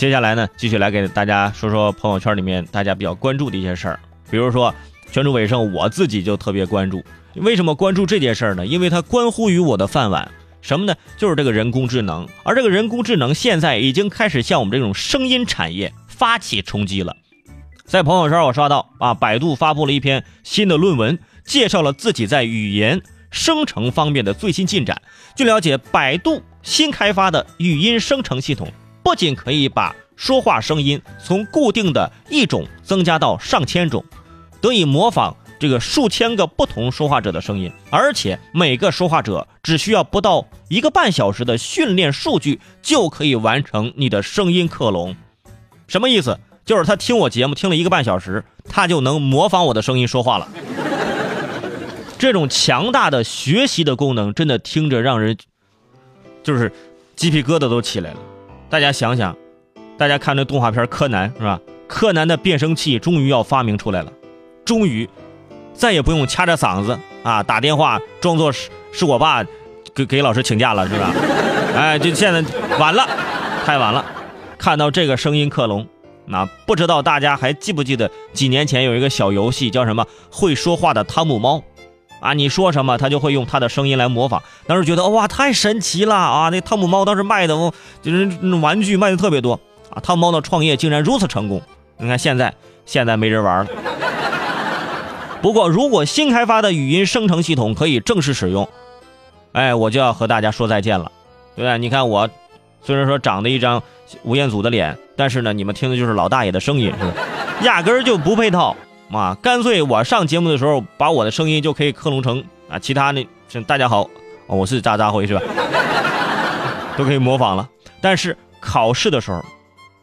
接下来呢，继续来给大家说说朋友圈里面大家比较关注的一些事儿，比如说全主尾声，我自己就特别关注。为什么关注这件事儿呢？因为它关乎于我的饭碗。什么呢？就是这个人工智能，而这个人工智能现在已经开始向我们这种声音产业发起冲击了。在朋友圈我刷到啊，百度发布了一篇新的论文，介绍了自己在语言生成方面的最新进展。据了解，百度新开发的语音生成系统，不仅可以把说话声音从固定的一种增加到上千种，得以模仿。这个数千个不同说话者的声音，而且每个说话者只需要不到一个半小时的训练数据，就可以完成你的声音克隆。什么意思？就是他听我节目听了一个半小时，他就能模仿我的声音说话了。这种强大的学习的功能，真的听着让人就是鸡皮疙瘩都起来了。大家想想，大家看那动画片《柯南》是吧？柯南的变声器终于要发明出来了，终于。再也不用掐着嗓子啊打电话，装作是是我爸给给老师请假了，是吧？哎，就现在晚了，太晚了。看到这个声音克隆，那不知道大家还记不记得几年前有一个小游戏叫什么“会说话的汤姆猫”啊？你说什么，它就会用它的声音来模仿。当时觉得哇，太神奇了啊！那汤姆猫当时卖的就是玩具卖的特别多啊。汤姆猫的创业竟然如此成功。你看现在，现在没人玩了。不过，如果新开发的语音生成系统可以正式使用，哎，我就要和大家说再见了，对吧？你看我，虽然说长得一张吴彦祖的脸，但是呢，你们听的就是老大爷的声音，是吧？压根儿就不配套啊！干脆我上节目的时候，把我的声音就可以克隆成啊，其他那大家好，我是渣渣辉，是吧？都可以模仿了。但是考试的时候，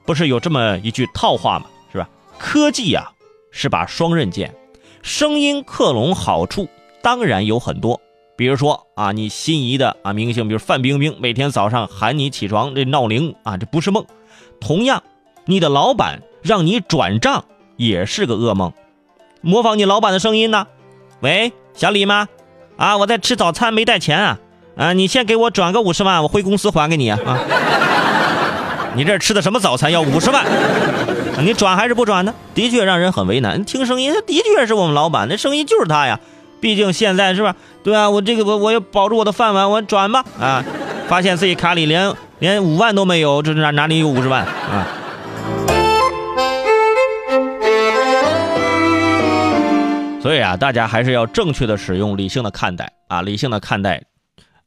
不是有这么一句套话吗？是吧？科技呀，是把双刃剑。声音克隆好处当然有很多，比如说啊，你心仪的啊明星，比如范冰冰，每天早上喊你起床，这闹铃啊，这不是梦。同样，你的老板让你转账也是个噩梦。模仿你老板的声音呢？喂，小李吗？啊，我在吃早餐，没带钱啊。啊，你先给我转个五十万，我回公司还给你啊。你这吃的什么早餐？要五十万？你转还是不转呢？的确让人很为难。听声音，的确是我们老板，那声音就是他呀。毕竟现在是吧？对啊，我这个我我要保住我的饭碗，我转吧啊！发现自己卡里连连五万都没有，这哪哪里有五十万啊？所以啊，大家还是要正确的使用，理性的看待啊，理性的看待。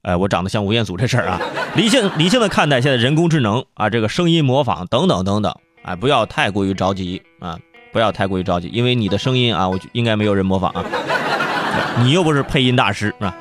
哎，我长得像吴彦祖这事儿啊，理性理性的看待现在人工智能啊，这个声音模仿等等等等。哎，不要太过于着急啊！不要太过于着急，因为你的声音啊，我应该没有人模仿啊。你又不是配音大师，啊？